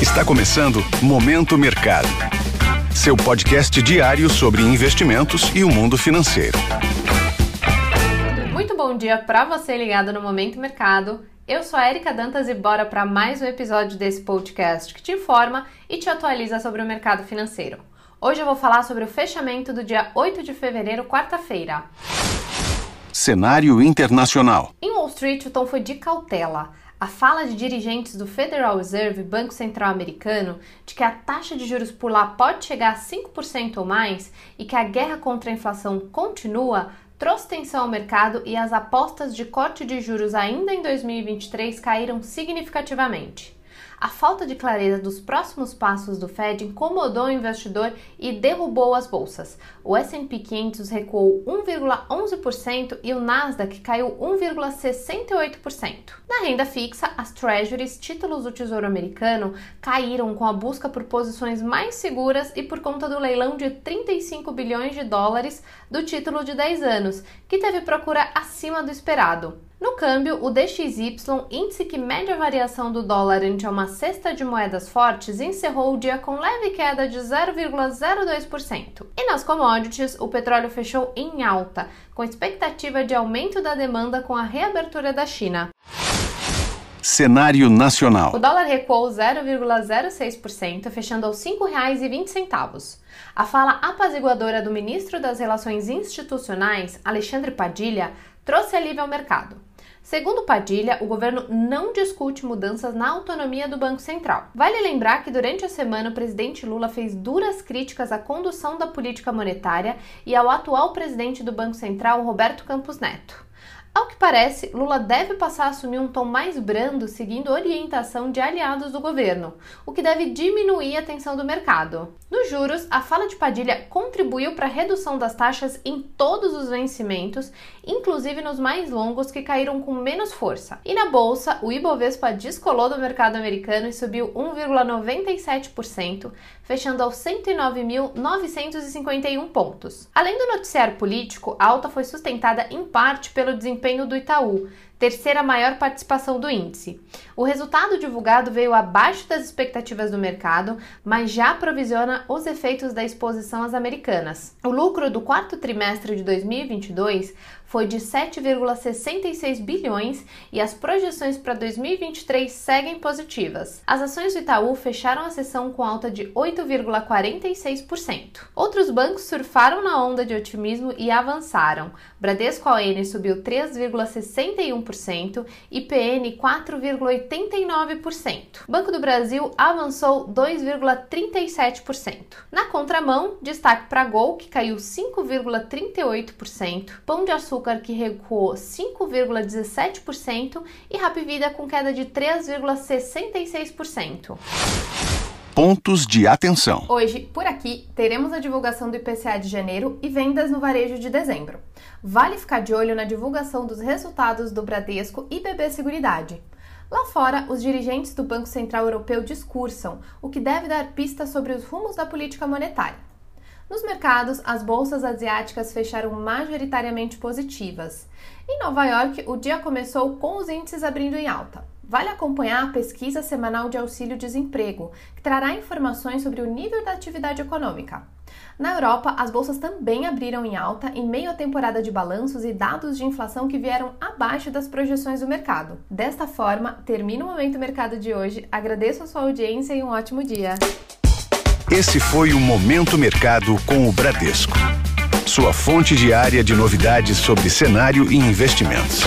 Está começando Momento Mercado. Seu podcast diário sobre investimentos e o mundo financeiro. Muito bom dia para você ligado no Momento Mercado. Eu sou a Erika Dantas e bora para mais um episódio desse podcast que te informa e te atualiza sobre o mercado financeiro. Hoje eu vou falar sobre o fechamento do dia 8 de fevereiro, quarta-feira. Cenário internacional. Em Wall Street, o tom foi de cautela. A fala de dirigentes do Federal Reserve, Banco Central Americano, de que a taxa de juros por lá pode chegar a 5% ou mais e que a guerra contra a inflação continua, trouxe tensão ao mercado e as apostas de corte de juros ainda em 2023 caíram significativamente. A falta de clareza dos próximos passos do Fed incomodou o investidor e derrubou as bolsas. O S&P 500 recuou 1,11% e o Nasdaq caiu 1,68%. Na renda fixa, as Treasuries, títulos do Tesouro Americano, caíram com a busca por posições mais seguras e por conta do leilão de 35 bilhões de dólares do título de 10 anos, que teve procura acima do esperado. No câmbio, o DXY, índice que mede a variação do dólar ante uma cesta de moedas fortes, encerrou o dia com leve queda de 0,02%. E nas commodities, o petróleo fechou em alta, com expectativa de aumento da demanda com a reabertura da China. Cenário nacional. O dólar recuou 0,06%, fechando aos R$ 5,20. A fala apaziguadora do ministro das Relações Institucionais, Alexandre Padilha, trouxe alívio ao mercado. Segundo Padilha, o governo não discute mudanças na autonomia do Banco Central. Vale lembrar que durante a semana o presidente Lula fez duras críticas à condução da política monetária e ao atual presidente do Banco Central, Roberto Campos Neto. Ao que parece, Lula deve passar a assumir um tom mais brando, seguindo orientação de aliados do governo, o que deve diminuir a tensão do mercado. Nos juros, a fala de Padilha contribuiu para a redução das taxas em todos os vencimentos, inclusive nos mais longos que caíram com menos força. E na bolsa, o Ibovespa descolou do mercado americano e subiu 1,97%, fechando aos 109.951 pontos. Além do noticiário político, a alta foi sustentada em parte pelo desempenho desempenho do Itaú, terceira maior participação do índice. O resultado divulgado veio abaixo das expectativas do mercado, mas já provisiona os efeitos da exposição às americanas. O lucro do quarto trimestre de 2022 foi de 7,66 bilhões e as projeções para 2023 seguem positivas. As ações do Itaú fecharam a sessão com alta de 8,46%. Outros bancos surfaram na onda de otimismo e avançaram. Bradesco AN subiu 3,61% e PN 4,89%. Banco do Brasil avançou 2,37%. Na contramão, destaque para Gol, que caiu 5,38%, Pão de Açúcar que recuou 5,17%, e Rap Vida com queda de 3,66%. Pontos de atenção. Hoje, por aqui, teremos a divulgação do IPCA de janeiro e vendas no varejo de dezembro. Vale ficar de olho na divulgação dos resultados do Bradesco e BB Seguridade. Lá fora, os dirigentes do Banco Central Europeu discursam, o que deve dar pistas sobre os rumos da política monetária. Nos mercados, as bolsas asiáticas fecharam majoritariamente positivas. Em Nova York, o dia começou com os índices abrindo em alta. Vale acompanhar a pesquisa semanal de auxílio-desemprego, que trará informações sobre o nível da atividade econômica. Na Europa, as bolsas também abriram em alta em meio à temporada de balanços e dados de inflação que vieram abaixo das projeções do mercado. Desta forma, termina o Momento Mercado de hoje. Agradeço a sua audiência e um ótimo dia. Esse foi o Momento Mercado com o Bradesco. Sua fonte diária de novidades sobre cenário e investimentos.